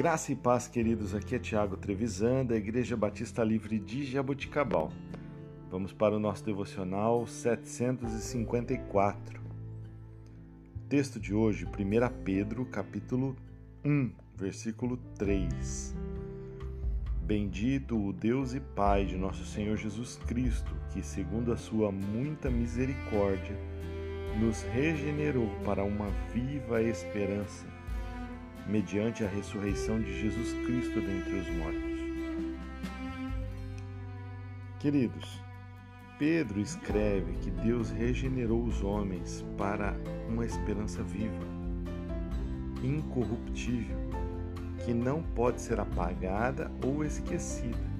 Graça e paz, queridos. Aqui é Tiago Trevisan, da Igreja Batista Livre de Jaboticabal. Vamos para o nosso devocional 754. Texto de hoje, 1 Pedro, capítulo 1, versículo 3. Bendito o Deus e Pai de nosso Senhor Jesus Cristo, que, segundo a sua muita misericórdia, nos regenerou para uma viva esperança mediante a ressurreição de Jesus Cristo dentre os mortos. Queridos, Pedro escreve que Deus regenerou os homens para uma esperança viva, incorruptível, que não pode ser apagada ou esquecida.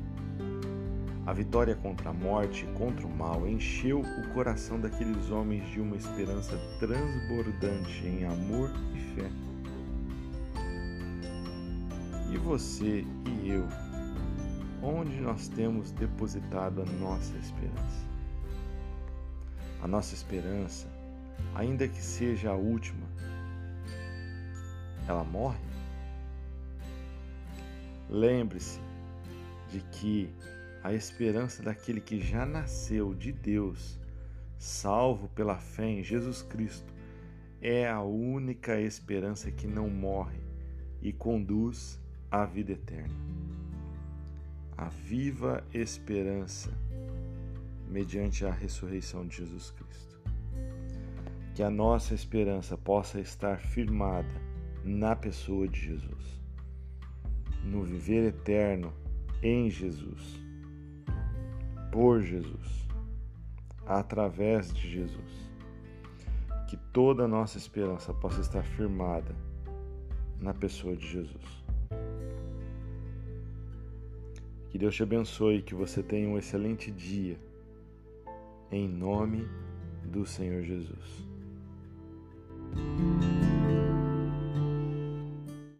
A vitória contra a morte e contra o mal encheu o coração daqueles homens de uma esperança transbordante em amor e fé. E você e eu, onde nós temos depositado a nossa esperança? A nossa esperança, ainda que seja a última, ela morre? Lembre-se de que a esperança daquele que já nasceu de Deus, salvo pela fé em Jesus Cristo, é a única esperança que não morre e conduz a vida eterna. A viva esperança mediante a ressurreição de Jesus Cristo. Que a nossa esperança possa estar firmada na pessoa de Jesus, no viver eterno em Jesus, por Jesus, através de Jesus. Que toda a nossa esperança possa estar firmada na pessoa de Jesus. Que Deus te abençoe, que você tenha um excelente dia. Em nome do Senhor Jesus.